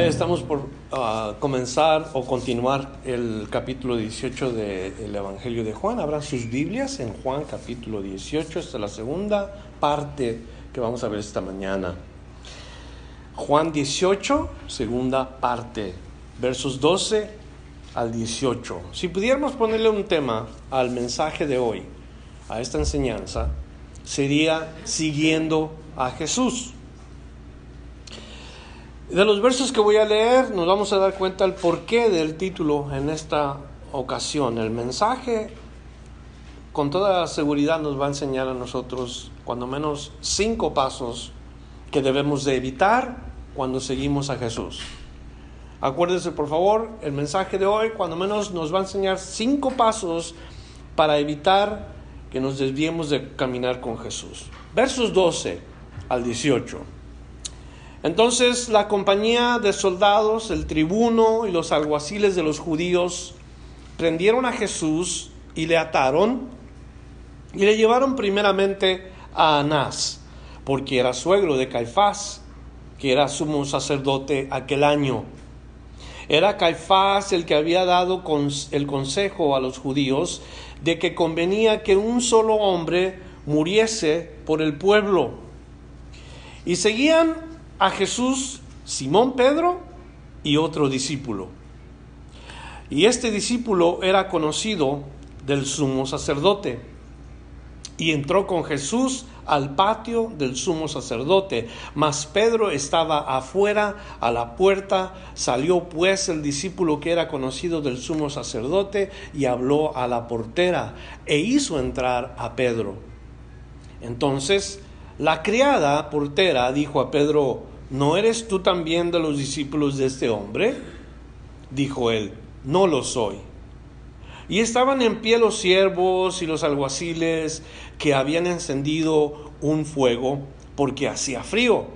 Estamos por ah, comenzar o continuar el capítulo 18 del Evangelio de Juan. Abran sus Biblias en Juan capítulo 18. Esta es la segunda parte que vamos a ver esta mañana. Juan 18, segunda parte, versos 12 al 18. Si pudiéramos ponerle un tema al mensaje de hoy, a esta enseñanza, sería siguiendo a Jesús. De los versos que voy a leer nos vamos a dar cuenta el porqué del título en esta ocasión. El mensaje con toda seguridad nos va a enseñar a nosotros cuando menos cinco pasos que debemos de evitar cuando seguimos a Jesús. Acuérdese por favor, el mensaje de hoy cuando menos nos va a enseñar cinco pasos para evitar que nos desviemos de caminar con Jesús. Versos 12 al 18. Entonces la compañía de soldados, el tribuno y los alguaciles de los judíos prendieron a Jesús y le ataron y le llevaron primeramente a Anás, porque era suegro de Caifás, que era sumo sacerdote aquel año. Era Caifás el que había dado el consejo a los judíos de que convenía que un solo hombre muriese por el pueblo. Y seguían a Jesús Simón Pedro y otro discípulo. Y este discípulo era conocido del sumo sacerdote. Y entró con Jesús al patio del sumo sacerdote. Mas Pedro estaba afuera a la puerta. Salió pues el discípulo que era conocido del sumo sacerdote y habló a la portera e hizo entrar a Pedro. Entonces la criada portera dijo a Pedro, ¿no eres tú también de los discípulos de este hombre? Dijo él, no lo soy. Y estaban en pie los siervos y los alguaciles que habían encendido un fuego porque hacía frío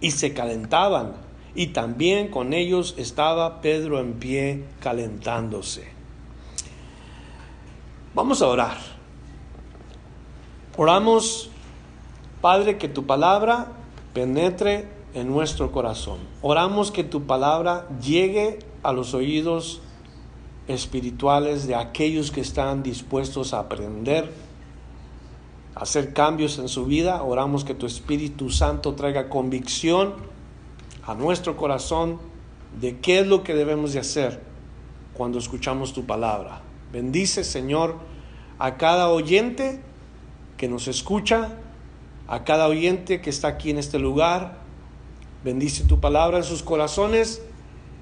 y se calentaban. Y también con ellos estaba Pedro en pie calentándose. Vamos a orar. Oramos, Padre, que tu palabra penetre en nuestro corazón. Oramos que tu palabra llegue a los oídos espirituales de aquellos que están dispuestos a aprender, a hacer cambios en su vida. Oramos que tu Espíritu Santo traiga convicción a nuestro corazón de qué es lo que debemos de hacer cuando escuchamos tu palabra. Bendice, Señor, a cada oyente que nos escucha, a cada oyente que está aquí en este lugar, Bendice tu palabra en sus corazones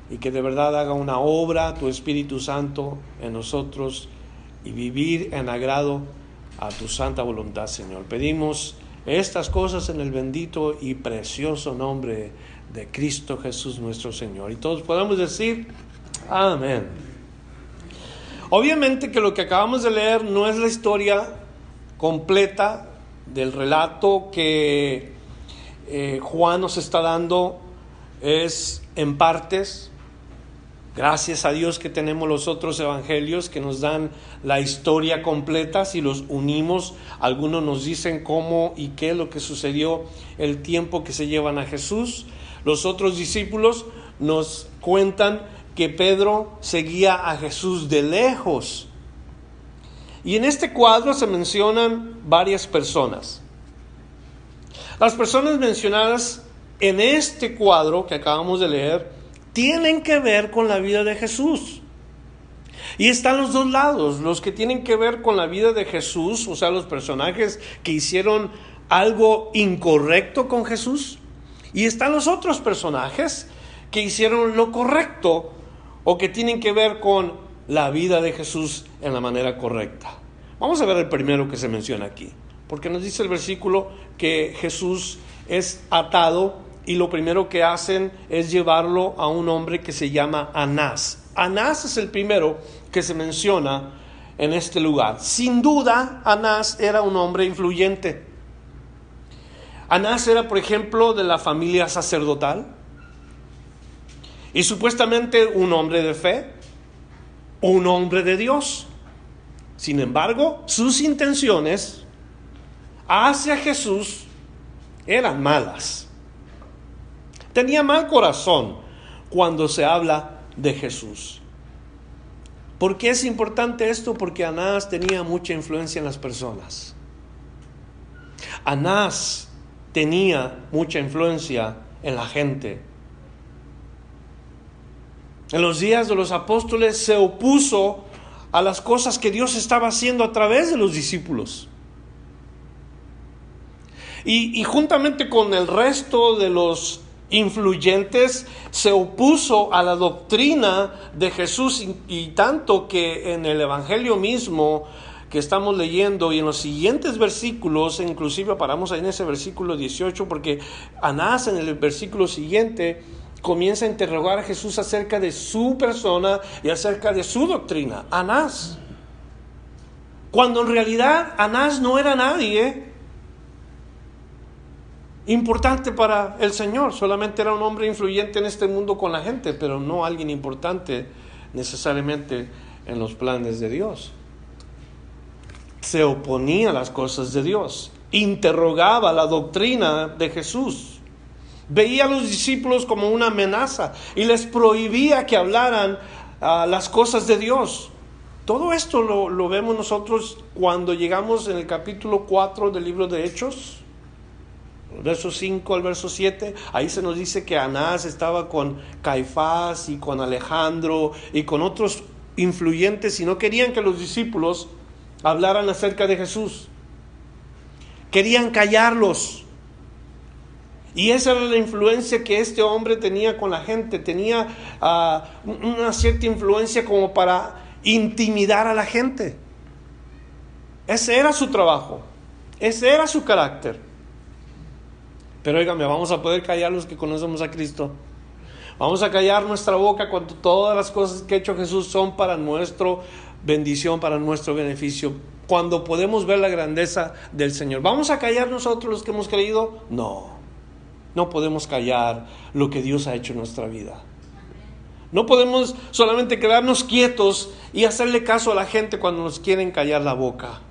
y que de verdad haga una obra tu Espíritu Santo en nosotros y vivir en agrado a tu santa voluntad, Señor. Pedimos estas cosas en el bendito y precioso nombre de Cristo Jesús nuestro Señor. Y todos podemos decir, amén. Obviamente que lo que acabamos de leer no es la historia completa del relato que eh, Juan nos está dando es en partes. Gracias a Dios que tenemos los otros evangelios que nos dan la historia completa. Si los unimos, algunos nos dicen cómo y qué lo que sucedió el tiempo que se llevan a Jesús. Los otros discípulos nos cuentan que Pedro seguía a Jesús de lejos. Y en este cuadro se mencionan varias personas. Las personas mencionadas en este cuadro que acabamos de leer tienen que ver con la vida de Jesús. Y están los dos lados, los que tienen que ver con la vida de Jesús, o sea, los personajes que hicieron algo incorrecto con Jesús, y están los otros personajes que hicieron lo correcto o que tienen que ver con la vida de Jesús en la manera correcta. Vamos a ver el primero que se menciona aquí porque nos dice el versículo que Jesús es atado y lo primero que hacen es llevarlo a un hombre que se llama Anás. Anás es el primero que se menciona en este lugar. Sin duda, Anás era un hombre influyente. Anás era, por ejemplo, de la familia sacerdotal y supuestamente un hombre de fe, un hombre de Dios. Sin embargo, sus intenciones hacia Jesús eran malas. Tenía mal corazón cuando se habla de Jesús. ¿Por qué es importante esto? Porque Anás tenía mucha influencia en las personas. Anás tenía mucha influencia en la gente. En los días de los apóstoles se opuso a las cosas que Dios estaba haciendo a través de los discípulos. Y, juntamente con el resto de los influyentes se opuso a la doctrina de Jesús y, tanto que en el Evangelio mismo que estamos leyendo y en los siguientes versículos, inclusive paramos ahí en ese versículo 18 porque Anás en el versículo siguiente comienza a interrogar a Jesús acerca de su persona y acerca de su doctrina. Anás. Cuando en realidad Anás no era nadie importante para el Señor, solamente era un hombre influyente en este mundo con la gente, pero no alguien importante necesariamente en los planes de Dios. Se oponía a las cosas de Dios, interrogaba la doctrina de Jesús, veía a los discípulos como una amenaza y les prohibía que hablaran ah, las cosas de Dios. Todo esto lo, lo vemos nosotros cuando llegamos en el capítulo 4 del libro de Hechos verso 5 al verso 7, ahí se nos dice que Anás estaba con Caifás y con Alejandro y con otros influyentes y no querían que los discípulos hablaran acerca de Jesús. Querían callarlos. Y esa era la influencia que este hombre tenía con la gente. Tenía ah, una cierta influencia como para intimidar a la gente. Ese era su trabajo. Ese era su carácter. Pero oígame, vamos a poder callar los que conocemos a Cristo. Vamos a callar nuestra boca cuando todas las cosas que ha hecho Jesús son para nuestra bendición, para nuestro beneficio. Cuando podemos ver la grandeza del Señor. ¿Vamos a callar nosotros los que hemos creído? No. No podemos callar lo que Dios ha hecho en nuestra vida. No podemos solamente quedarnos quietos y hacerle caso a la gente cuando nos quieren callar la boca.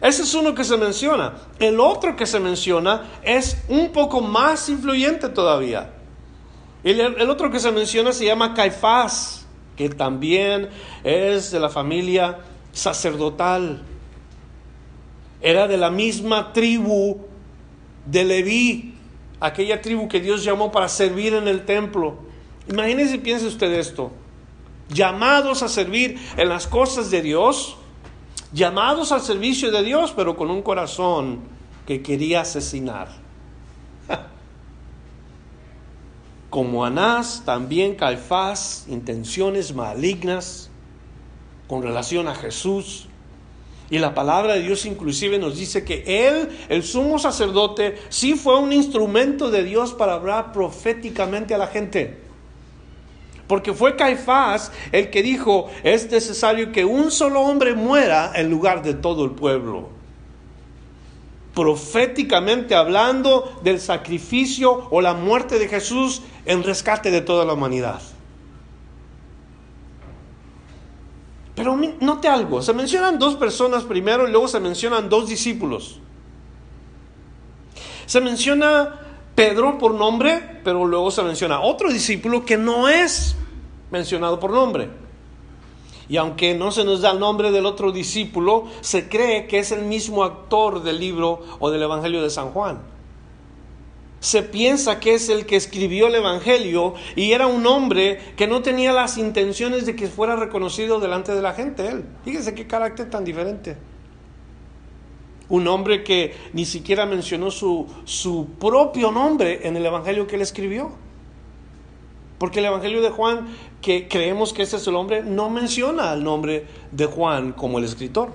Ese es uno que se menciona. El otro que se menciona es un poco más influyente todavía. El, otro que se menciona se llama Caifás, que también es de la familia sacerdotal. Era de la misma tribu de Leví, aquella tribu que Dios llamó para servir en el templo. Imagínense y piense usted esto. Llamados a servir en las cosas de Dios, llamados al servicio de Dios, pero con un corazón que quería asesinar. Como Anás, también Caifás, intenciones malignas con relación a Jesús. Y la palabra de Dios inclusive nos dice que Él, el sumo sacerdote, sí fue un instrumento de Dios para hablar proféticamente a la gente. Porque fue Caifás el que dijo, es necesario que un solo hombre muera en lugar de todo el pueblo. Proféticamente hablando del sacrificio o la muerte de Jesús en rescate de toda la humanidad. Pero note algo, se mencionan dos personas primero y luego se mencionan dos discípulos. Se menciona Pedro por nombre, pero luego se menciona otro discípulo que no es mencionado por nombre. Y aunque no se nos da el nombre del otro discípulo, se cree que es el mismo actor del libro o del Evangelio de San Juan. Se piensa que es el que escribió el Evangelio y era un hombre que no tenía las intenciones de que fuera reconocido delante de la gente. Él, fíjese qué carácter tan diferente. Un hombre que ni siquiera mencionó su, su propio nombre en el Evangelio que él escribió. Porque el Evangelio de Juan, que creemos que ese es el hombre, no menciona el nombre de Juan como el escritor.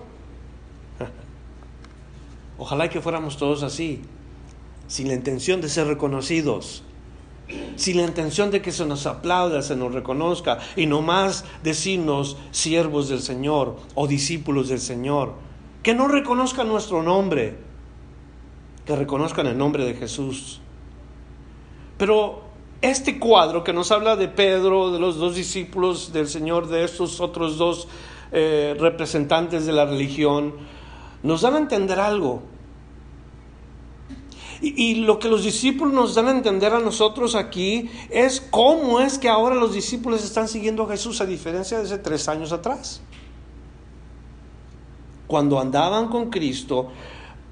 Ojalá que fuéramos todos así. sin la intención de ser reconocidos, sin la intención de que se nos aplauda, se nos reconozca, y no más decirnos siervos del Señor o discípulos del Señor. Que no reconozcan nuestro nombre, que reconozcan el nombre de Jesús. Pero este cuadro que nos habla de Pedro, de los dos discípulos del Señor, de estos otros dos eh, representantes de la religión, nos dan a entender algo. Y, lo que los discípulos nos dan a entender a nosotros aquí es cómo es que ahora los discípulos están siguiendo a Jesús a diferencia de hace tres años atrás. Cuando andaban con Cristo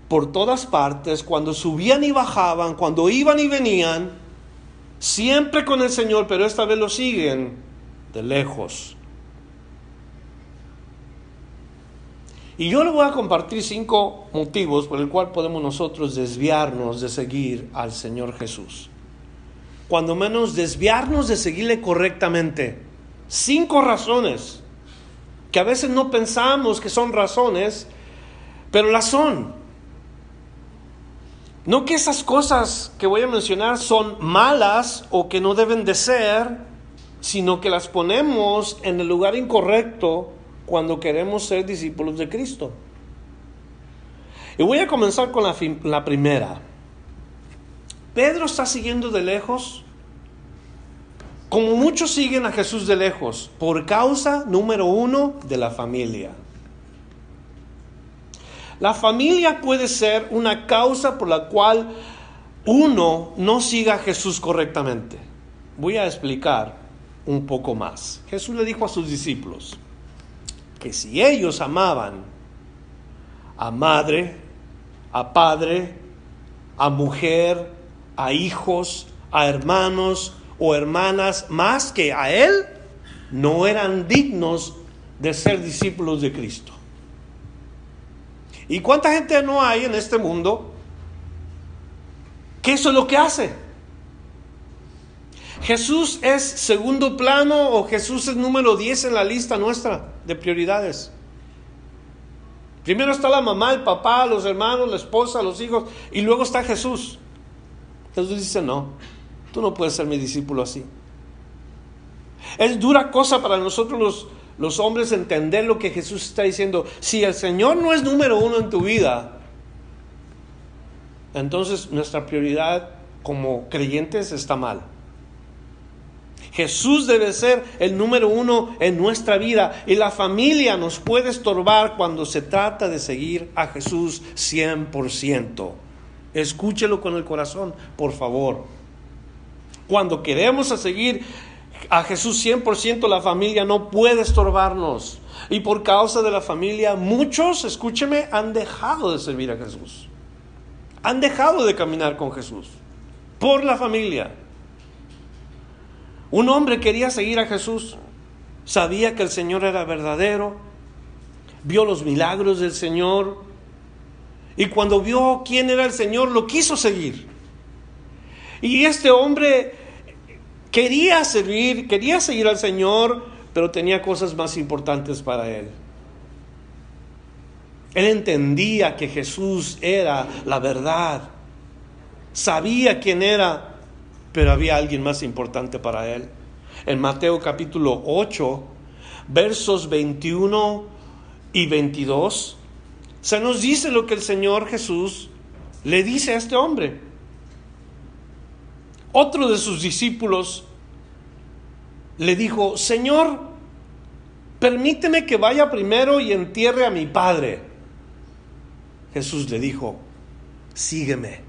por todas partes, cuando subían y bajaban, cuando iban y venían, siempre con el Señor, pero esta vez lo siguen de lejos. Y yo le voy a compartir cinco motivos por el cual podemos nosotros desviarnos de seguir al Señor Jesús. Cuando menos desviarnos de seguirle correctamente. Cinco razones que a veces no pensamos que son razones, pero las son. No que esas cosas que voy a mencionar son malas o que no deben de ser, sino que las ponemos en el lugar incorrecto cuando queremos ser discípulos de Cristo. Y voy a comenzar con la, primera. Pedro está siguiendo de lejos, como muchos siguen a Jesús de lejos, por causa número uno de la familia. La familia puede ser una causa por la cual uno no siga a Jesús correctamente. Voy a explicar un poco más. Jesús le dijo a sus discípulos, que si ellos amaban a madre, a padre, a mujer, a hijos, a hermanos o hermanas más que a Él, no eran dignos de ser discípulos de Cristo. ¿Y cuánta gente no hay en este mundo que eso es lo que hace? ¿Jesús es segundo plano o Jesús es número 10 en la lista nuestra de prioridades? Primero está la mamá, el papá, los hermanos, la esposa, los hijos, y luego está Jesús. Jesús dice, no, tú no puedes ser mi discípulo así. Es dura cosa para nosotros los, los hombres entender lo que Jesús está diciendo. Si el Señor no es número uno en tu vida, entonces nuestra prioridad como creyentes está mal. Jesús debe ser el número uno en nuestra vida y la familia nos puede estorbar cuando se trata de seguir a Jesús 100%. Escúchelo con el corazón, por favor. Cuando queremos seguir a Jesús 100%, la familia no puede estorbarnos. Y por causa de la familia, muchos, escúcheme, han dejado de servir a Jesús. Han dejado de caminar con Jesús. Por la familia. Un hombre quería seguir a Jesús, sabía que el Señor era verdadero, vio los milagros del Señor y cuando vio quién era el Señor lo quiso seguir. Y este hombre quería servir, quería seguir al Señor, pero tenía cosas más importantes para él. Él entendía que Jesús era la verdad, sabía quién era pero había alguien más importante para él. En Mateo capítulo 8, versos 21 y 22, se nos dice lo que el Señor Jesús le dice a este hombre. Otro de sus discípulos le dijo, Señor, permíteme que vaya primero y entierre a mi padre. Jesús le dijo, sígueme.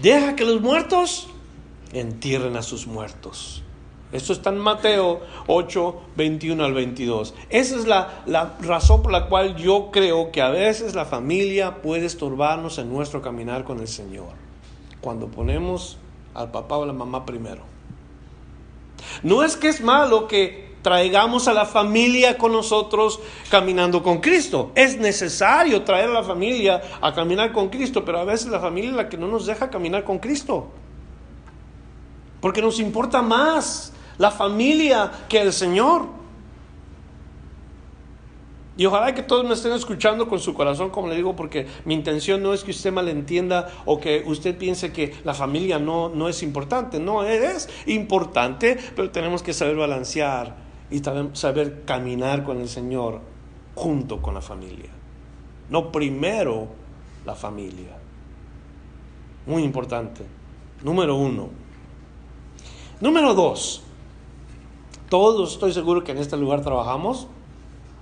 Deja que los muertos entierren a sus muertos. Esto está en Mateo 8, 21 al 22. Esa es la, la, razón por la cual yo creo que a veces la familia puede estorbarnos en nuestro caminar con el Señor. Cuando ponemos al papá o la mamá primero. No es que es malo que traigamos a la familia con nosotros caminando con Cristo. Es necesario traer a la familia a caminar con Cristo, pero a veces la familia es la que no nos deja caminar con Cristo. Porque nos importa más la familia que el Señor. Y ojalá que todos me estén escuchando con su corazón, como le digo, porque mi intención no es que usted malentienda o que usted piense que la familia no, no es importante. No, es importante, pero tenemos que saber balancear y saber caminar con el Señor junto con la familia. No primero la familia. Muy importante. Número uno. Número dos. Todos estoy seguro que en este lugar trabajamos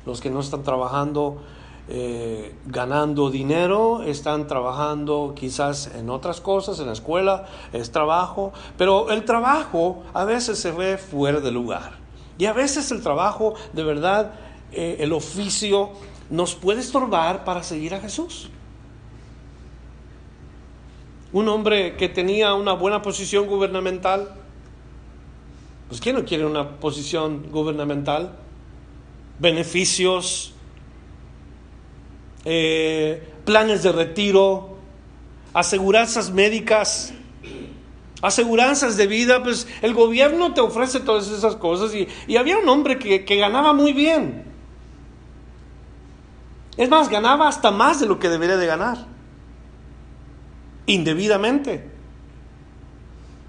los que no están trabajando eh, ganando dinero, están trabajando quizás en otras cosas, en la escuela, es trabajo, pero el trabajo a veces se ve fuera de lugar. Y a veces el trabajo, de verdad, eh, el oficio nos puede estorbar para seguir a Jesús. Un hombre que tenía una buena posición gubernamental, pues ¿quién no quiere una posición gubernamental? Beneficios, eh, planes de retiro, aseguranzas médicas, aseguranzas de vida, pues el gobierno te ofrece todas esas cosas y, había un hombre que, que ganaba muy bien. Es más, ganaba hasta más de lo que debería de ganar, indebidamente.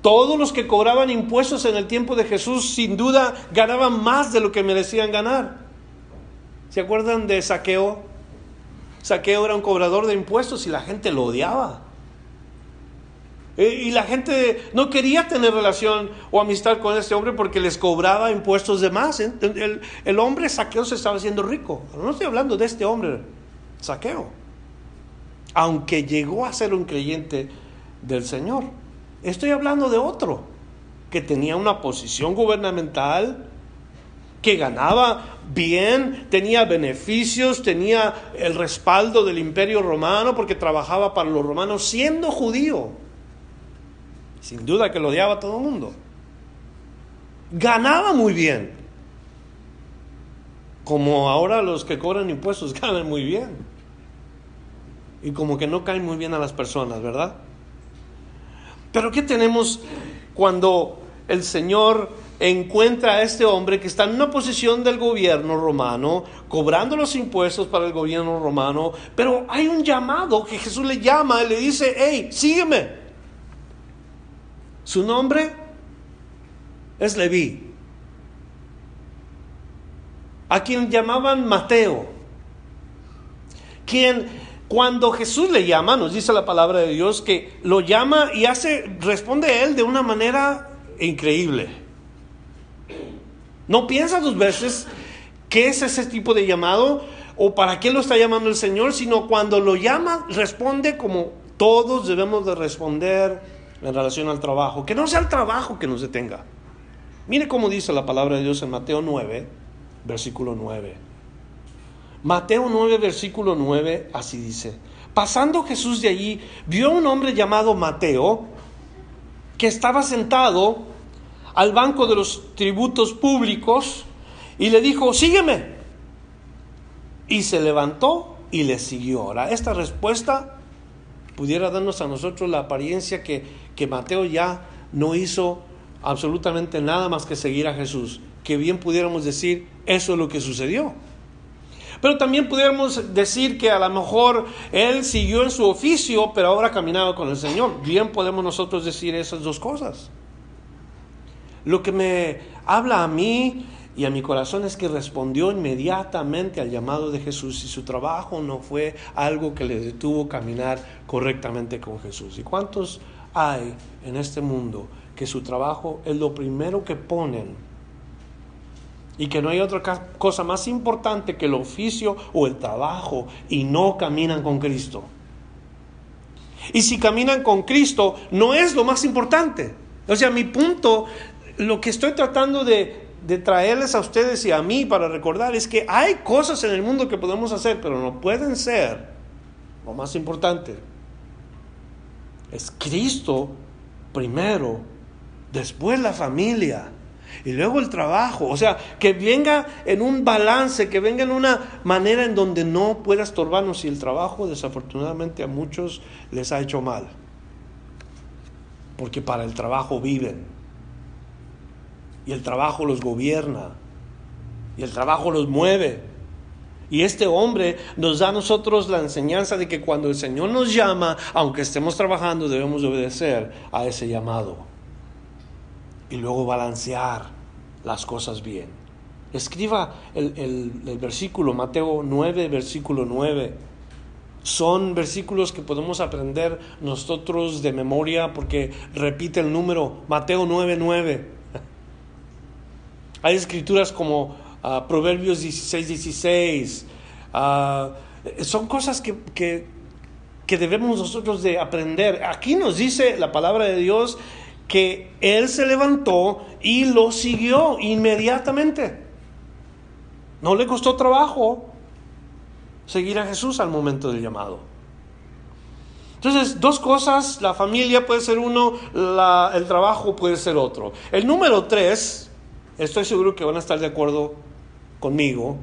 Todos los que cobraban impuestos en el tiempo de Jesús sin duda ganaban más de lo que merecían ganar. ¿Se acuerdan de Saqueo? Saqueo era un cobrador de impuestos y la gente lo odiaba. Eh, y la gente no quería tener relación o amistad con este hombre porque les cobraba impuestos de más. El, el hombre saqueo se estaba haciendo rico. No estoy hablando de este hombre, saqueo. Aunque llegó a ser un creyente del Señor. Estoy hablando de otro que tenía una posición gubernamental, que ganaba bien, tenía beneficios, tenía el respaldo del imperio romano porque trabajaba para los romanos siendo judío. Sin duda que lo odiaba a todo el mundo. Ganaba muy bien. Como ahora los que cobran impuestos ganan muy bien. Y como que no caen muy bien a las personas, ¿verdad? Pero ¿qué tenemos cuando el Señor encuentra a este hombre que está en una posición del gobierno romano, cobrando los impuestos para el gobierno romano, pero hay un llamado que Jesús le llama y le dice, hey, sígueme. Su nombre es Leví, a quien llamaban Mateo, quien cuando Jesús le llama, nos dice la palabra de Dios, que lo llama y hace, responde a él de una manera increíble. No piensa dos veces qué es ese tipo de llamado o para qué lo está llamando el Señor, sino cuando lo llama, responde como todos debemos de responder en relación al trabajo. Que no sea el trabajo que nos detenga. Mire cómo dice la palabra de Dios en Mateo 9, versículo 9. Mateo 9, versículo 9, así dice. Pasando Jesús de allí, vio a un hombre llamado Mateo, que estaba sentado al banco de los tributos públicos y le dijo, sígueme. Y se levantó y le siguió. Ahora, esta respuesta pudiera darnos a nosotros la apariencia que, que Mateo ya no hizo absolutamente nada más que seguir a Jesús. Que bien pudiéramos decir, eso es lo que sucedió. Pero también pudiéramos decir que a lo mejor él siguió en su oficio, pero ahora caminaba con el Señor. Bien podemos nosotros decir esas dos cosas. Lo que me habla a mí y a mi corazón es que respondió inmediatamente al llamado de Jesús y su trabajo no fue algo que le detuvo caminar correctamente con Jesús. ¿Y cuántos hay en este mundo que su trabajo es lo primero que ponen y que no hay otra cosa más importante que el oficio o el trabajo y no caminan con Cristo? Y si caminan con Cristo, no es lo más importante. O sea, mi punto lo que estoy tratando de, traerles a ustedes y a mí para recordar es que hay cosas en el mundo que podemos hacer, pero no pueden ser lo más importante. Es Cristo primero, después la familia y luego el trabajo. O sea, que venga en un balance, que venga en una manera en donde no pueda estorbarnos y el trabajo desafortunadamente a muchos les ha hecho mal. Porque para el trabajo viven y el trabajo los gobierna y el trabajo los mueve. Y este hombre nos da a nosotros la enseñanza de que cuando el Señor nos llama, aunque estemos trabajando, debemos obedecer a ese llamado. Y luego balancear las cosas bien. Escriba el, versículo, Mateo 9, versículo 9. Son versículos que podemos aprender nosotros de memoria porque repite el número Mateo 9, 9. Hay escrituras como uh, Proverbios 16, 16. Uh, son cosas que, que, debemos nosotros de aprender. Aquí nos dice la palabra de Dios que Él se levantó y lo siguió inmediatamente. No le costó trabajo seguir a Jesús al momento del llamado. Entonces, dos cosas, la familia puede ser uno, el trabajo puede ser otro. El número tres, estoy seguro que van a estar de acuerdo conmigo,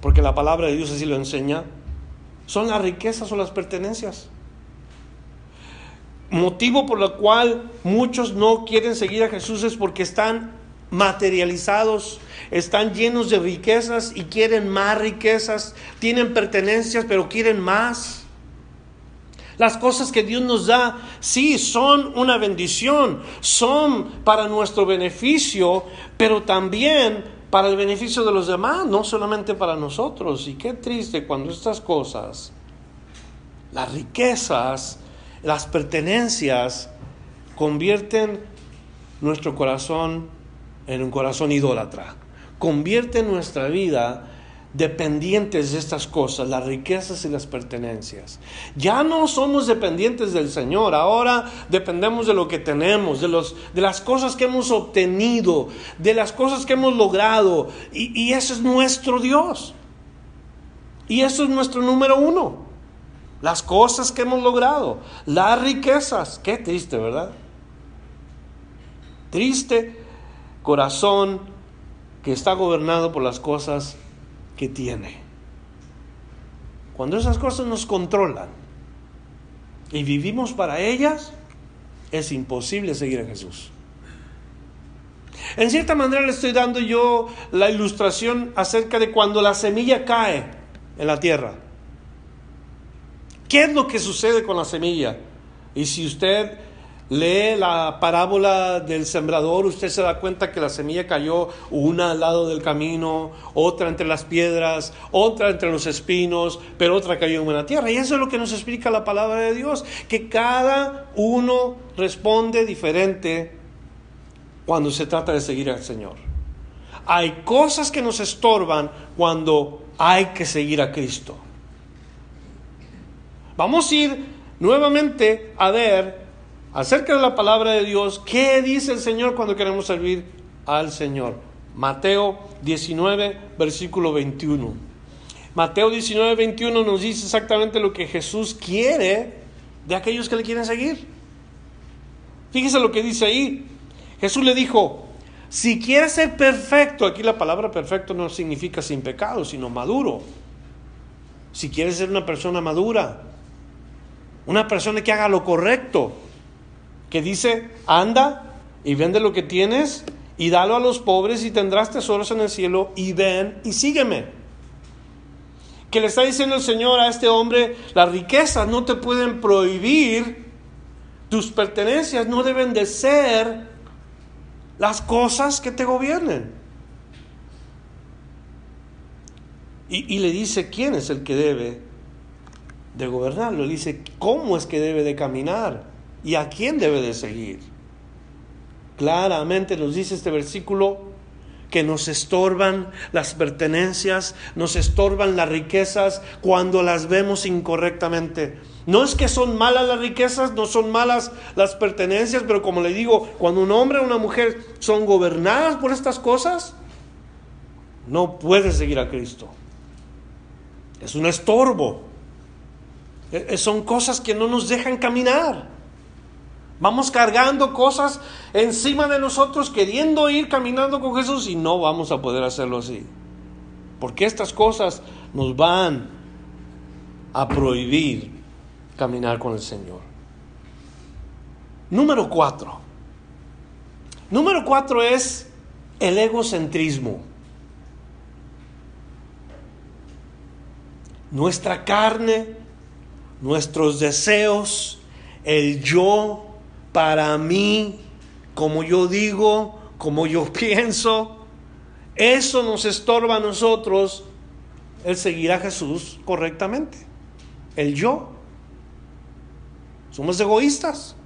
porque la palabra de Dios así lo enseña, son las riquezas o las pertenencias. Motivo por el cual muchos no quieren seguir a Jesús es porque están materializados, están llenos de riquezas y quieren más riquezas, tienen pertenencias pero quieren más. Las cosas que Dios nos da, sí, son una bendición, son para nuestro beneficio, pero también para el beneficio de los demás, no solamente para nosotros. Y qué triste cuando estas cosas, las riquezas, las pertenencias, convierten nuestro corazón en un corazón idólatra, convierten nuestra vida dependientes de estas cosas, las riquezas y las pertenencias. Ya no somos dependientes del Señor, ahora dependemos de lo que tenemos, de, los, de las cosas que hemos obtenido, de las cosas que hemos logrado, y, y ese es nuestro Dios. Y eso es nuestro número uno. Las cosas que hemos logrado, las riquezas. Qué triste, ¿verdad? Triste corazón que está gobernado por las cosas que tiene. Cuando esas cosas nos controlan y vivimos para ellas, es imposible seguir a Jesús. En cierta manera le estoy dando yo la ilustración acerca de cuando la semilla cae en la tierra. ¿Qué es lo que sucede con la semilla? Y si usted lee la parábola del sembrador, usted se da cuenta que la semilla cayó una al lado del camino, otra entre las piedras, otra entre los espinos, pero otra cayó en la tierra. Y eso es lo que nos explica la palabra de Dios, que cada uno responde diferente cuando se trata de seguir al Señor. Hay cosas que nos estorban cuando hay que seguir a Cristo. Vamos a ir nuevamente a ver acerca de la palabra de Dios, ¿qué dice el Señor cuando queremos servir al Señor? Mateo 19, versículo 21. Mateo 19, 21 nos dice exactamente lo que Jesús quiere de aquellos que le quieren seguir. Fíjese lo que dice ahí. Jesús le dijo, si quieres ser perfecto, aquí la palabra perfecto no significa sin pecado, sino maduro. Si quieres ser una persona madura, una persona que haga lo correcto, que dice, anda y vende lo que tienes y dalo a los pobres y tendrás tesoros en el cielo y ven y sígueme. Que le está diciendo el Señor a este hombre, las riquezas no te pueden prohibir, tus pertenencias no deben de ser las cosas que te gobiernen. Y, le dice quién es el que debe de gobernarlo, le dice cómo es que debe de caminar y a quién debe de seguir. Claramente nos dice este versículo que nos estorban las pertenencias, nos estorban las riquezas cuando las vemos incorrectamente. No es que son malas las riquezas, no son malas las pertenencias, pero como le digo, cuando un hombre o una mujer son gobernadas por estas cosas, no puede seguir a Cristo. Es un estorbo. E, e, son cosas que no nos dejan caminar. Vamos cargando cosas encima de nosotros, queriendo ir caminando con Jesús y no vamos a poder hacerlo así. Porque estas cosas nos van a prohibir caminar con el Señor. Número cuatro. Número cuatro es el egocentrismo. nuestra carne, nuestros deseos, el yo para mí, como yo digo, como yo pienso, eso nos estorba a nosotros el seguir a Jesús correctamente. El yo. Somos egoístas.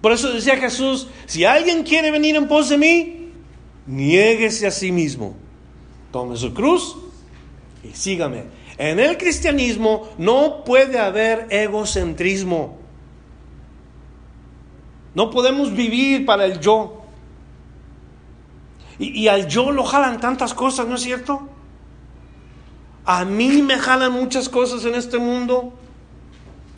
Por eso decía Jesús, si alguien quiere venir en pos de mí, niéguese a sí mismo. Tome su cruz y sígame. En el cristianismo no puede haber egocentrismo. No podemos vivir para el yo. Y, al yo lo jalan tantas cosas, ¿no es cierto? A mí me jalan muchas cosas en este mundo.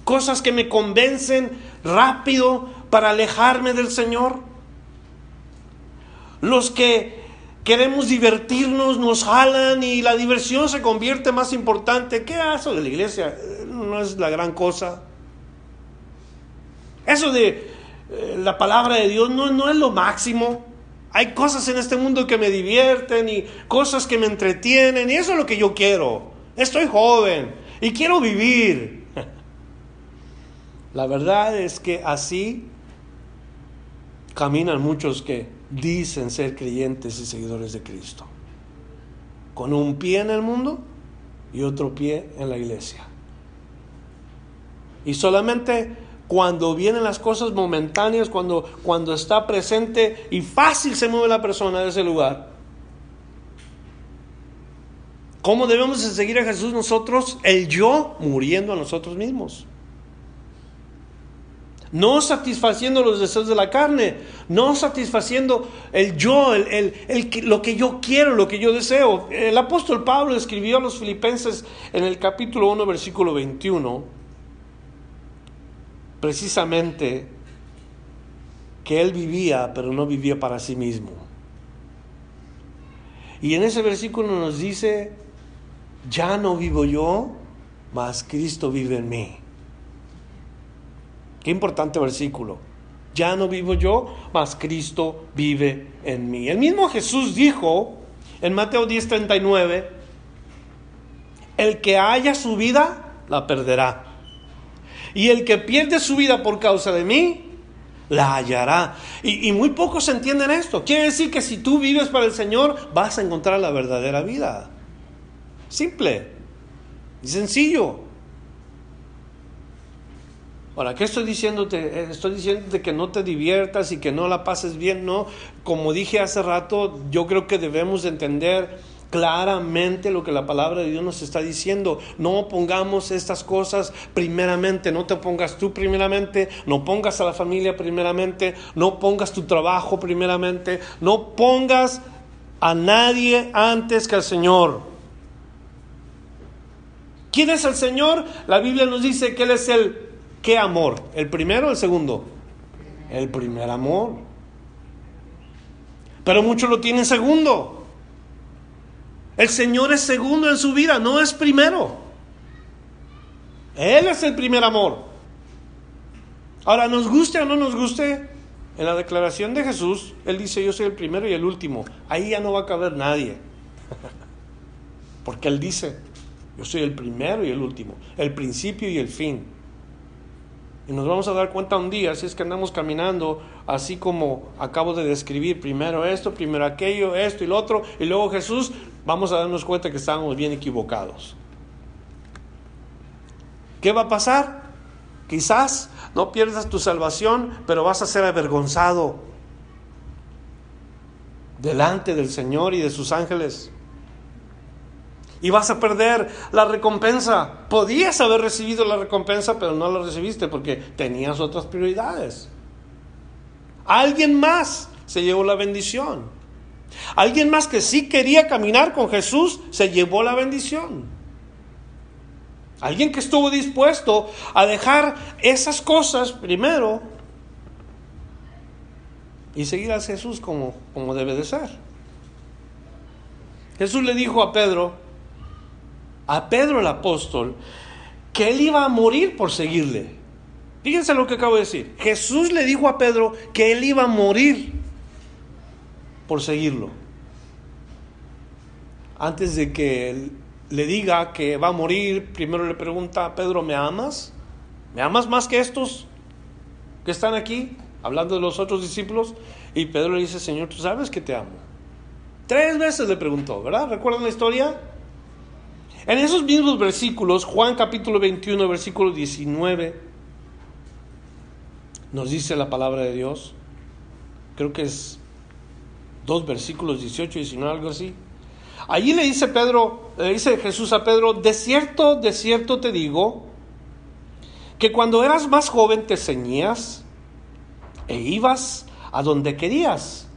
Cosas que me convencen rápido para alejarme del Señor. Los que queremos divertirnos nos jalan y la diversión se convierte más importante. ¿Qué eso de la iglesia? No es la gran cosa. Eso de eh, la palabra de Dios no, no es lo máximo. Hay cosas en este mundo que me divierten y cosas que me entretienen y eso es lo que yo quiero. Estoy joven y quiero vivir. La verdad es que así caminan muchos que dicen ser creyentes y seguidores de Cristo. Con un pie en el mundo y otro pie en la iglesia. Y solamente cuando vienen las cosas momentáneas, cuando, cuando está presente y fácil se mueve la persona de ese lugar. ¿Cómo debemos de seguir a Jesús nosotros? El yo muriendo a nosotros mismos. No satisfaciendo los deseos de la carne, no satisfaciendo el yo, el, lo que yo quiero, lo que yo deseo. El apóstol Pablo escribió a los filipenses en el capítulo 1, versículo 21 precisamente que él vivía, pero no vivía para sí mismo. Y en ese versículo nos dice, ya no vivo yo, mas Cristo vive en mí. Qué importante versículo. Ya no vivo yo, mas Cristo vive en mí. El mismo Jesús dijo en Mateo 10:39, el que haya su vida, la perderá. Y el que pierde su vida por causa de mí, la hallará. Y, muy pocos entienden esto. Quiere decir que si tú vives para el Señor, vas a encontrar la verdadera vida. Simple y sencillo. Ahora, ¿qué estoy diciéndote? Estoy diciéndote que no te diviertas y que no la pases bien, no. Como dije hace rato, yo creo que debemos entender claramente lo que la palabra de Dios nos está diciendo. No pongamos estas cosas primeramente, no te pongas tú primeramente, no pongas a la familia primeramente, no pongas tu trabajo primeramente, no pongas a nadie antes que al Señor. ¿Quién es el Señor? La Biblia nos dice que Él es el ¿qué amor? ¿El primero o el segundo? El primer amor. Pero muchos lo tienen segundo. El Señor es segundo en su vida, no es primero. Él es el primer amor. Ahora, nos guste o no nos guste, en la declaración de Jesús, Él dice, yo soy el primero y el último. Ahí ya no va a caber nadie. Porque Él dice, yo soy el primero y el último, el principio y el fin. Y nos vamos a dar cuenta un día, si es que andamos caminando así como acabo de describir, primero esto, primero aquello, esto y lo otro, y luego Jesús, vamos a darnos cuenta que estamos bien equivocados. ¿Qué va a pasar? Quizás no pierdas tu salvación, pero vas a ser avergonzado delante del Señor y de sus ángeles y vas a perder la recompensa. Podías haber recibido la recompensa, pero no la recibiste porque tenías otras prioridades. Alguien más se llevó la bendición. Alguien más que sí quería caminar con Jesús se llevó la bendición. Alguien que estuvo dispuesto a dejar esas cosas primero y seguir a Jesús como, como debe de ser. Jesús le dijo a Pedro, a Pedro el apóstol que él iba a morir por seguirle. Fíjense lo que acabo de decir. Jesús le dijo a Pedro que él iba a morir por seguirlo. Antes de que le diga que va a morir, primero le pregunta, Pedro, ¿me amas? ¿Me amas más que estos que están aquí? Hablando de los otros discípulos. Y Pedro le dice, Señor, tú sabes que te amo. Tres veces le preguntó, ¿verdad? ¿Recuerdan la historia? En esos mismos versículos, Juan capítulo 21, versículo 19, nos dice la palabra de Dios. Creo que es dos versículos 18 y 19, algo así. Allí le dice Pedro, le dice Jesús a Pedro, de cierto, de cierto te digo, que cuando eras más joven te ceñías e ibas a donde querías.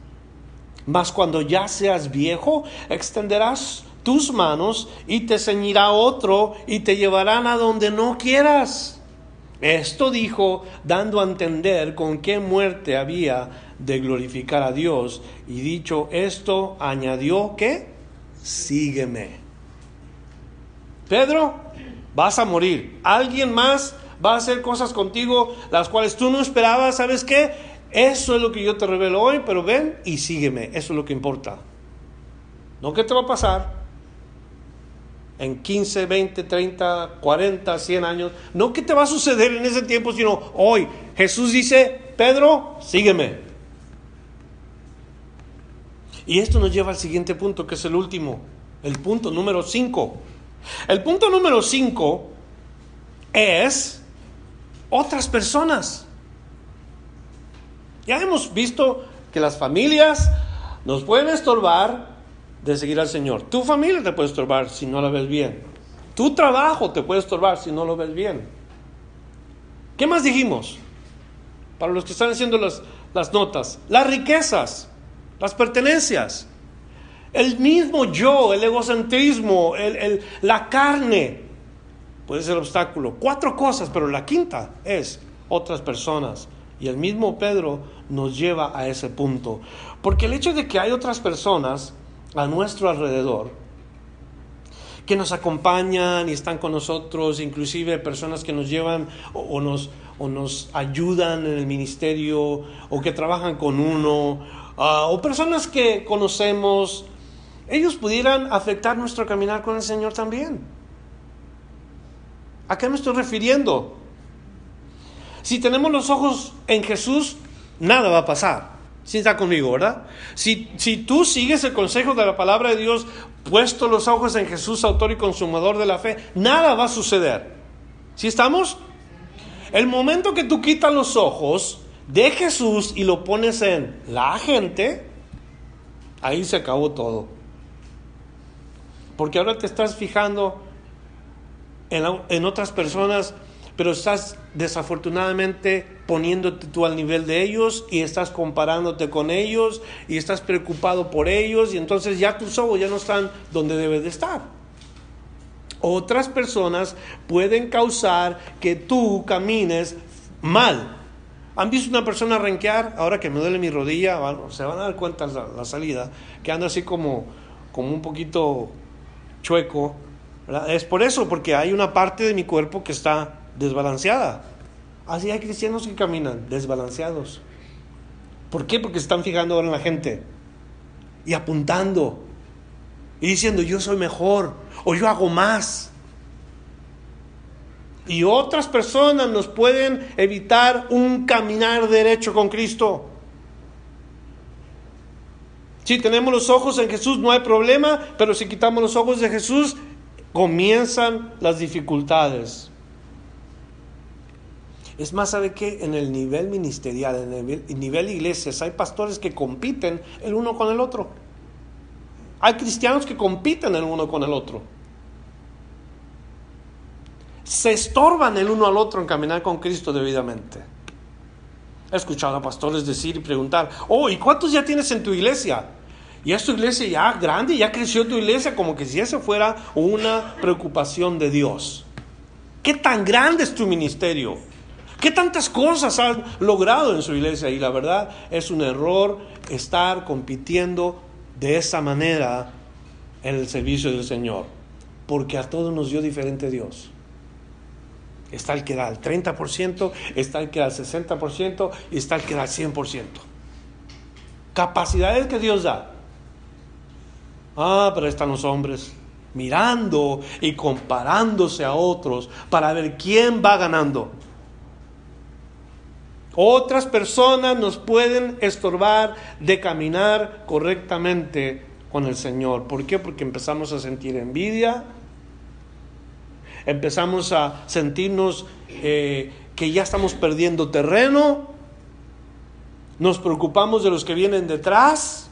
Mas cuando ya seas viejo, extenderás tus manos y te ceñirá otro y te llevarán a donde no quieras. Esto dijo dando a entender con qué muerte había de glorificar a Dios. Y dicho esto, añadió que, sígueme. Pedro, vas a morir. Alguien más va a hacer cosas contigo las cuales tú no esperabas. ¿Sabes qué? Eso es lo que yo te revelo hoy, pero ven y sígueme. Eso es lo que importa. No qué te va a pasar en 15, 20, 30, 40, 100 años. No qué te va a suceder en ese tiempo, sino hoy. Jesús dice, Pedro, sígueme. Y esto nos lleva al siguiente punto, que es el último, el punto número 5. El punto número 5 es otras personas. Ya hemos visto que las familias nos pueden estorbar de seguir al Señor. Tu familia te puede estorbar si no la ves bien. Tu trabajo te puede estorbar si no lo ves bien. ¿Qué más dijimos? Para los que están haciendo las, las notas. Las riquezas, las pertenencias. El mismo yo, el egocentrismo, el, la carne puede ser obstáculo. Cuatro cosas, pero la quinta es otras personas. Y el mismo Pedro nos lleva a ese punto. Porque el hecho de que hay otras personas a nuestro alrededor que nos acompañan y están con nosotros, inclusive personas que nos llevan o, nos, o nos ayudan en el ministerio o que trabajan con uno, ah, o personas que conocemos, ellos pudieran afectar nuestro caminar con el Señor también. ¿A qué me estoy refiriendo? Si tenemos los ojos en Jesús, nada va a pasar. Si está conmigo, ¿verdad? Si, si tú sigues el consejo de la palabra de Dios, puesto los ojos en Jesús, autor y consumador de la fe, nada va a suceder. ¿Sí estamos? El momento que tú quitas los ojos de Jesús y lo pones en la gente, ahí se acabó todo. Porque ahora te estás fijando en, en otras personas pero estás desafortunadamente poniéndote tú al nivel de ellos y estás comparándote con ellos y estás preocupado por ellos y entonces ya tus ojos ya no están donde debes de estar. Otras personas pueden causar que tú camines mal. ¿Han visto una persona renquear? Ahora que me duele mi rodilla, se van a dar cuenta la, la salida, que anda así como, como un poquito chueco. Es por eso, porque hay una parte de mi cuerpo que está desbalanceada. Así hay cristianos que caminan desbalanceados. ¿Por qué? Porque se están fijando ahora en la gente y apuntando y diciendo yo soy mejor o yo hago más. Y otras personas nos pueden evitar un caminar derecho con Cristo. Si tenemos los ojos en Jesús no hay problema, pero si quitamos los ojos de Jesús comienzan las dificultades. Es más, ¿sabe qué? En el nivel ministerial, en el nivel, iglesias, hay pastores que compiten el uno con el otro. Hay cristianos que compiten el uno con el otro. Se estorban el uno al otro en caminar con Cristo debidamente. He escuchado a pastores decir y preguntar, oh, ¿y cuántos ya tienes en tu iglesia? Y es tu iglesia ya grande, ya creció tu iglesia, como que si esa fuera una preocupación de Dios. ¿Qué tan grande es tu ministerio? ¿Qué tantas cosas han logrado en su iglesia? Y la verdad es un error estar compitiendo de esa manera en el servicio del Señor, porque a todos nos dio diferente Dios. Está el que da el 30%, está el que da el 60% y está el que da el 100%. Capacidades que Dios da. Ah, pero están los hombres. mirando y comparándose a otros para ver quién va ganando. Otras personas nos pueden estorbar de caminar correctamente con el Señor. ¿Por qué? Porque empezamos a sentir envidia, empezamos a sentirnos eh, que ya estamos perdiendo terreno, nos preocupamos de los que vienen detrás,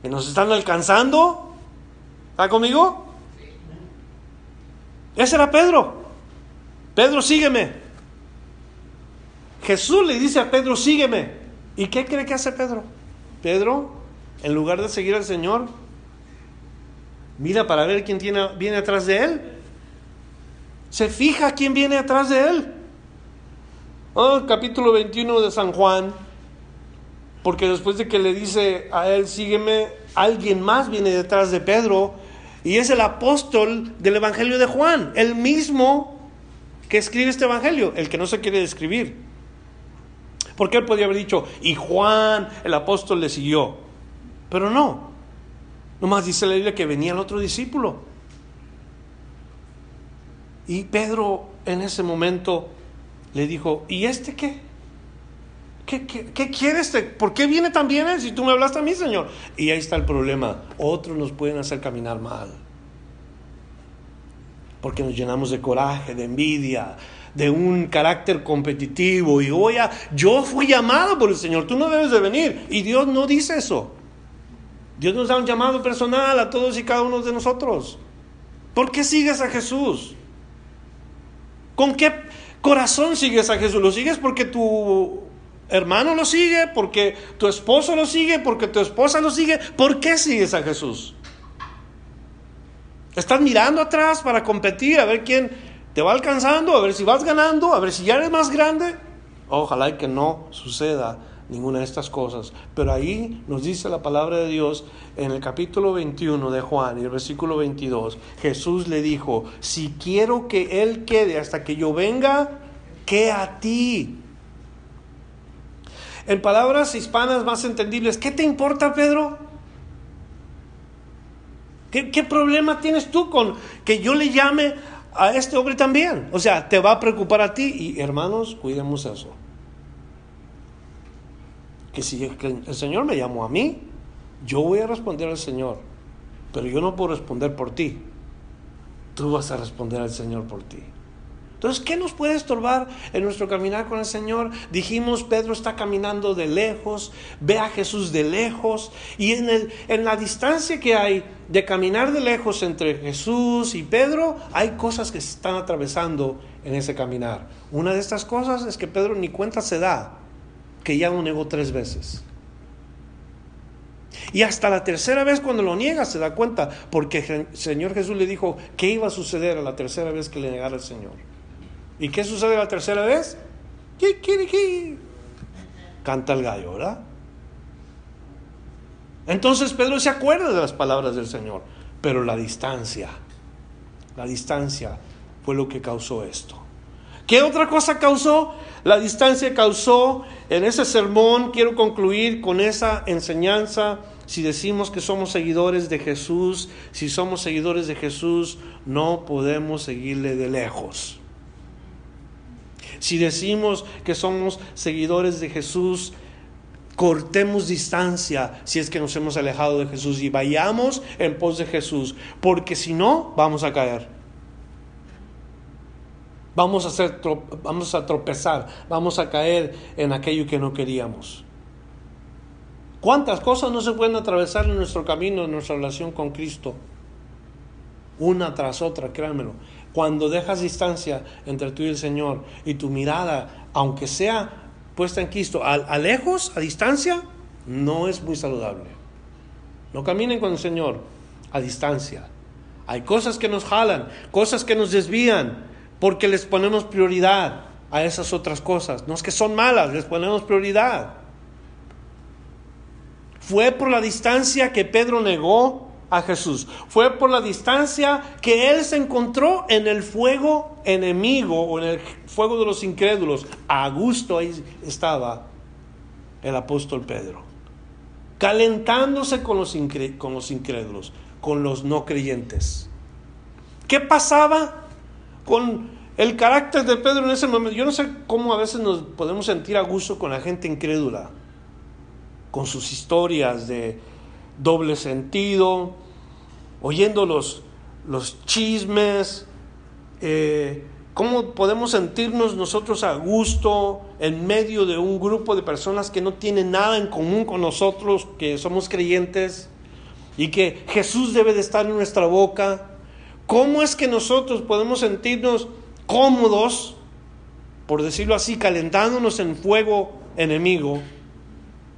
que nos están alcanzando. ¿Está conmigo? Ese era Pedro. Pedro, sígueme. Jesús le dice a Pedro, sígueme. ¿Y qué cree que hace Pedro? Pedro, en lugar de seguir al Señor, mira para ver quién tiene, viene atrás de él. Se fija quién viene atrás de él. Oh, capítulo 21 de San Juan, porque después de que le dice a él, sígueme, alguien más viene detrás de Pedro, y es el apóstol del Evangelio de Juan, el mismo que escribe este Evangelio, el que no se quiere describir. Porque él podría haber dicho, y Juan, el apóstol, le siguió. Pero no. Nomás dice la Biblia que venía el otro discípulo. Y Pedro en ese momento le dijo, ¿y este qué? ¿Qué, qué, quiere este? ¿Por qué viene tan bien él si tú me hablaste a mí, Señor? Y ahí está el problema. Otros nos pueden hacer caminar mal. Porque nos llenamos de coraje, de envidia, de un carácter competitivo. Y oye, yo fui llamado por el Señor, tú no debes de venir. Y Dios no dice eso. Dios nos da un llamado personal a todos y cada uno de nosotros. ¿Por qué sigues a Jesús? ¿Con qué corazón sigues a Jesús? ¿Lo sigues porque tu hermano lo sigue? ¿Porque tu esposo lo sigue? ¿Porque tu esposa lo sigue? ¿Por qué sigues a Jesús? ¿Estás mirando atrás para competir, a ver quién te va alcanzando, a ver si vas ganando, a ver si ya eres más grande? Ojalá que no suceda ninguna de estas cosas. Pero ahí nos dice la palabra de Dios en el capítulo 21 de Juan y el versículo 22. Jesús le dijo, si quiero que Él quede hasta que yo venga, que a ti. En palabras hispanas más entendibles, ¿qué te importa, Pedro? ¿Qué, ¿Qué, problema tienes tú con que yo le llame a este hombre también? O sea, te va a preocupar a ti y hermanos, cuidemos eso que si el Señor me llamó a mí, yo voy a responder al Señor, pero yo no puedo responder por ti. Tú vas a responder al Señor por ti. Entonces, ¿qué nos puede estorbar en nuestro caminar con el Señor? Dijimos, Pedro está caminando de lejos, ve a Jesús de lejos, y en, el, en la distancia que hay de caminar de lejos entre Jesús y Pedro, hay cosas que se están atravesando en ese caminar. Una de estas cosas es que Pedro ni cuenta se da que ya lo negó tres veces. Y hasta la tercera vez cuando lo niega se da cuenta, porque el Señor Jesús le dijo que iba a suceder a la tercera vez que le negara al Señor. ¿Y qué sucede la tercera vez? Canta el gallo, ¿verdad? Entonces Pedro se acuerda de las palabras del Señor, pero la distancia, la distancia fue lo que causó esto. ¿Qué otra cosa causó? La distancia causó en ese sermón, quiero concluir con esa enseñanza, si decimos que somos seguidores de Jesús, si somos seguidores de Jesús, no podemos seguirle de lejos. Si decimos que somos seguidores de Jesús, cortemos distancia si es que nos hemos alejado de Jesús y vayamos en pos de Jesús, porque si no, vamos a caer vamos a, vamos a tropezar, vamos a caer en aquello que no queríamos. ¿Cuántas cosas no se pueden atravesar en nuestro camino, en nuestra relación con Cristo? Una tras otra, créanmelo. Cuando dejas distancia entre tú y el Señor y tu mirada, aunque sea puesta en Cristo, a, a lejos, a distancia, no es muy saludable. No caminen con el Señor a distancia. Hay cosas que nos jalan, cosas que nos desvían, porque les ponemos prioridad a esas otras cosas. No es que son malas, les ponemos prioridad. Fue por la distancia que Pedro negó a Jesús. Fue por la distancia que él se encontró en el fuego enemigo o en el fuego de los incrédulos. A gusto ahí estaba el apóstol Pedro, calentándose con los, con los incrédulos. con los no creyentes. ¿Qué pasaba con el carácter de Pedro en ese momento? Yo no sé cómo a veces nos podemos sentir a gusto con la gente incrédula, con sus historias de doble sentido, oyendo los, los chismes, eh, ¿Cómo podemos sentirnos nosotros a gusto en medio de un grupo de personas que no tienen nada en común con nosotros, que somos creyentes y que Jesús debe de estar en nuestra boca? ¿Cómo es que nosotros podemos sentirnos cómodos, por decirlo así, calentándonos en fuego enemigo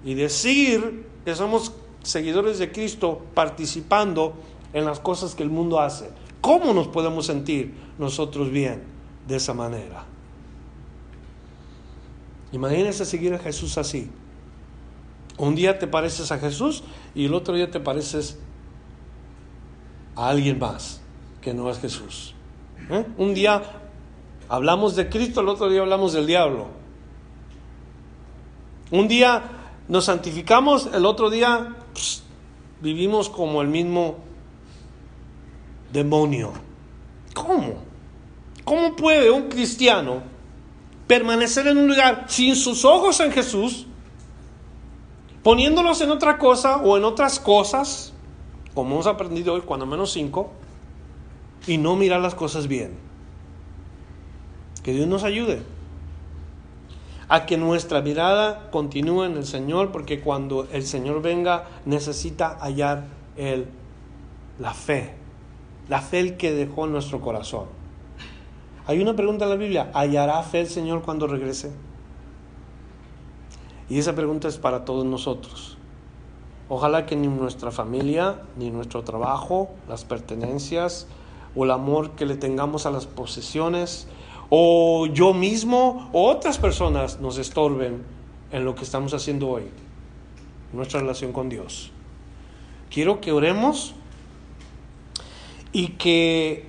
y decir que somos seguidores de Cristo participando en las cosas que el mundo hace? ¿Cómo nos podemos sentir nosotros bien? de esa manera. Imagínense seguir a Jesús así. Un día te pareces a Jesús y el otro día te pareces a alguien más que no es Jesús. ¿Eh? Un día hablamos de Cristo, el otro día hablamos del diablo. Un día nos santificamos, el otro día pues, vivimos como el mismo demonio. ¿Cómo? ¿Cómo puede un cristiano permanecer en un lugar sin sus ojos en Jesús, poniéndolos en otra cosa o en otras cosas, como hemos aprendido hoy, cuando menos cinco, y no mirar las cosas bien? Que Dios nos ayude a que nuestra mirada continúe en el Señor, porque cuando el Señor venga necesita hallar Él la fe, la fe el que dejó en nuestro corazón. Hay una pregunta en la Biblia, ¿hallará fe el Señor cuando regrese? Y esa pregunta es para todos nosotros. Ojalá que ni nuestra familia, ni nuestro trabajo, las pertenencias o el amor que le tengamos a las posesiones, o yo mismo o otras personas nos estorben en lo que estamos haciendo hoy, nuestra relación con Dios. Quiero que oremos y que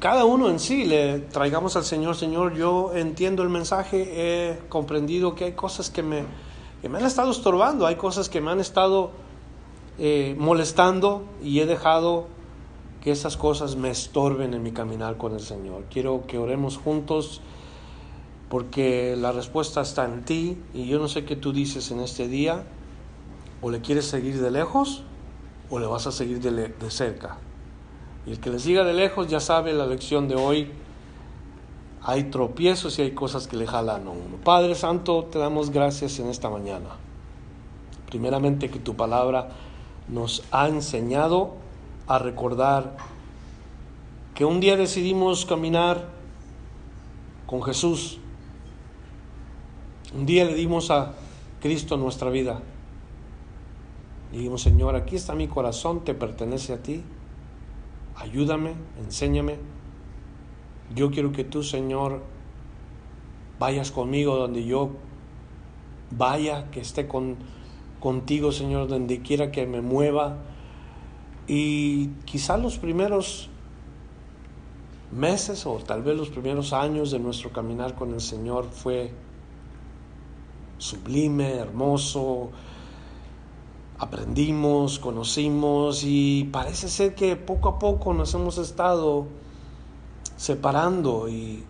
cada uno en sí le traigamos al Señor, Señor, yo entiendo el mensaje, he comprendido que hay cosas que me, me han estado estorbando, hay cosas que me han estado eh, molestando y he dejado que esas cosas me estorben en mi caminar con el Señor. Quiero que oremos juntos porque la respuesta está en ti y yo no sé qué tú dices en este día, o le quieres seguir de lejos o le vas a seguir de, de cerca. Y el que le siga de lejos ya sabe la lección de hoy. Hay tropiezos y hay cosas que le jalan a uno. Padre Santo, te damos gracias en esta mañana. Primeramente que tu palabra nos ha enseñado a recordar que un día decidimos caminar con Jesús. Un día le dimos a Cristo nuestra vida. Y dijimos, Señor, aquí está mi corazón, te pertenece a ti ayúdame, enséñame. Yo quiero que tú, Señor, vayas conmigo donde yo vaya, que esté con, contigo, Señor, donde quiera que me mueva. Y quizá los primeros meses o tal vez los primeros años de nuestro caminar con el Señor fue sublime, hermoso, aprendimos, conocimos y parece ser que poco a poco nos hemos estado separando y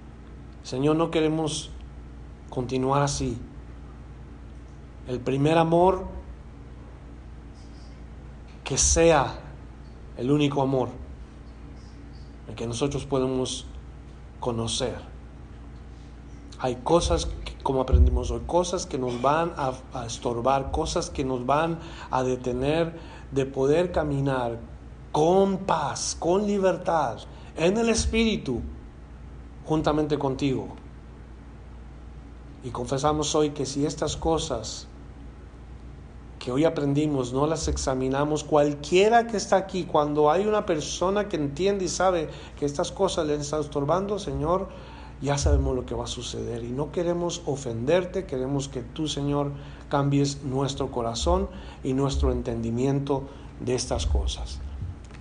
Señor no queremos continuar así. El primer amor que sea el único amor que nosotros podemos conocer. Hay cosas que como aprendimos hoy, cosas que nos van a, estorbar, cosas que nos van a detener de poder caminar con paz, con libertad, en el Espíritu, juntamente contigo. Y confesamos hoy que si estas cosas que hoy aprendimos no las examinamos, cualquiera que está aquí, cuando hay una persona que entiende y sabe que estas cosas le están estorbando, Señor, ya sabemos lo que va a suceder y no queremos ofenderte, queremos que tú, Señor, cambies nuestro corazón y nuestro entendimiento de estas cosas.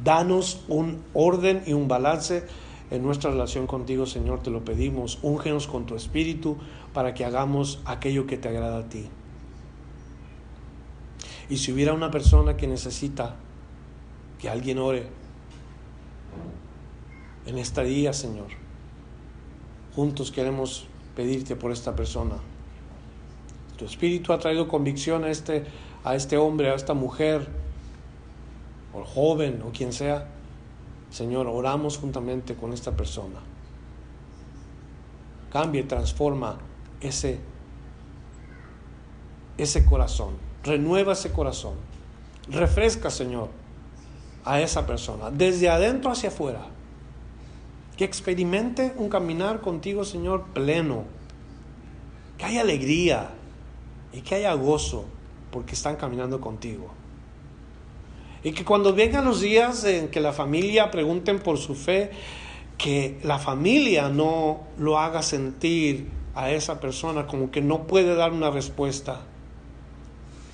Danos un orden y un balance en nuestra relación contigo, Señor, te lo pedimos. Úngenos con tu espíritu para que hagamos aquello que te agrada a ti. Y si hubiera una persona que necesita que alguien ore en esta día, Señor. Juntos queremos pedirte por esta persona. Tu espíritu ha traído convicción a este, a este hombre, a esta mujer, o joven, o quien sea. Señor, oramos juntamente con esta persona. Cambia y transforma ese, ese corazón. Renueva ese corazón. Refresca, Señor, a esa persona, desde adentro hacia afuera. Que experimente un caminar contigo, Señor, pleno. Que haya alegría y que haya gozo porque están caminando contigo. Y que cuando vengan los días en que la familia pregunten por su fe, que la familia no lo haga sentir a esa persona como que no puede dar una respuesta.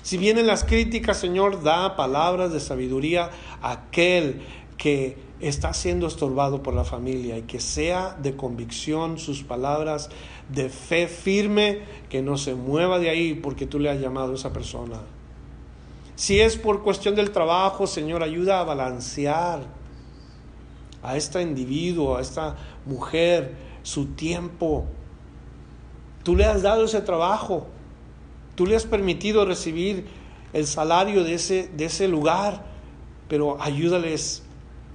Si vienen las críticas, Señor, da palabras de sabiduría a aquel que está siendo estorbado por la familia y que sea de convicción sus palabras de fe firme, que no se mueva de ahí porque tú le has llamado a esa persona. Si es por cuestión del trabajo, Señor, ayuda a balancear a este individuo, a esta mujer, su tiempo. Tú le has dado ese trabajo, tú le has permitido recibir el salario de ese, de ese lugar, pero ayúdales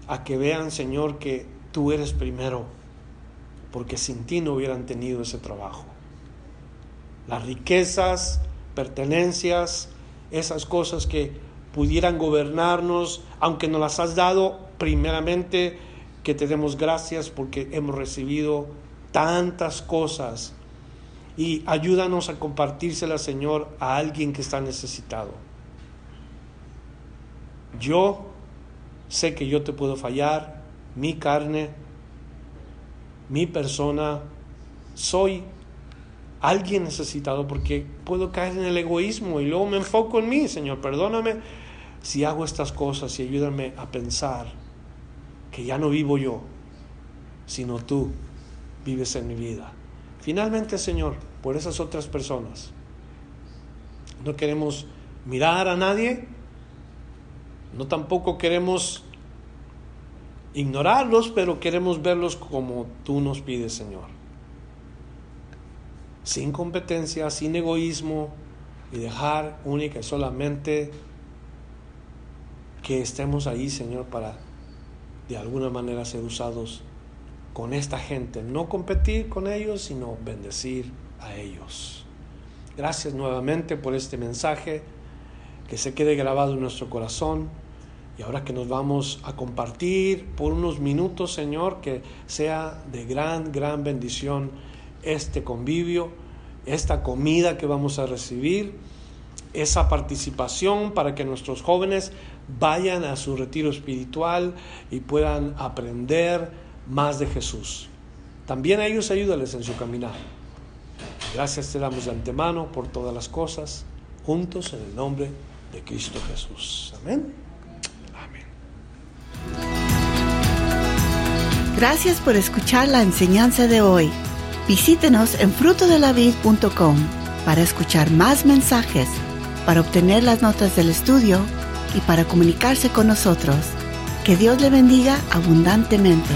a que vean, Señor, que tú eres primero, porque sin ti no hubieran tenido ese trabajo. Las riquezas, pertenencias, esas cosas que pudieran gobernarnos, aunque nos las has dado, primeramente que te demos gracias porque hemos recibido tantas cosas y ayúdanos a compartírselas, Señor, a alguien que está necesitado. Yo sé que yo te puedo fallar, mi carne, mi persona, soy alguien necesitado porque puedo caer en el egoísmo y luego me enfoco en mí, Señor, perdóname si hago estas cosas y ayúdame a pensar que ya no vivo yo, sino tú vives en mi vida. Finalmente, Señor, por esas otras personas, no queremos mirar a nadie, no tampoco queremos ignorarlos, pero queremos verlos como tú nos pides, Señor. Sin competencia, sin egoísmo y dejar única y solamente que estemos ahí, Señor, para de alguna manera ser usados con esta gente, no competir con ellos, sino bendecir a ellos. Gracias nuevamente por este mensaje, que se quede grabado en nuestro corazón. Y ahora que nos vamos a compartir por unos minutos, Señor, que sea de gran, gran bendición este convivio, esta comida que vamos a recibir, esa participación para que nuestros jóvenes vayan a su retiro espiritual y puedan aprender más de Jesús. También a ellos ayúdales en su caminar. Gracias te damos de antemano por todas las cosas, juntos en el nombre de Cristo Jesús. Amén. Amén. Gracias por escuchar la enseñanza de hoy. Visítenos en frutodelavid.com para escuchar más mensajes, para obtener las notas del estudio y para comunicarse con nosotros. Que Dios le bendiga abundantemente.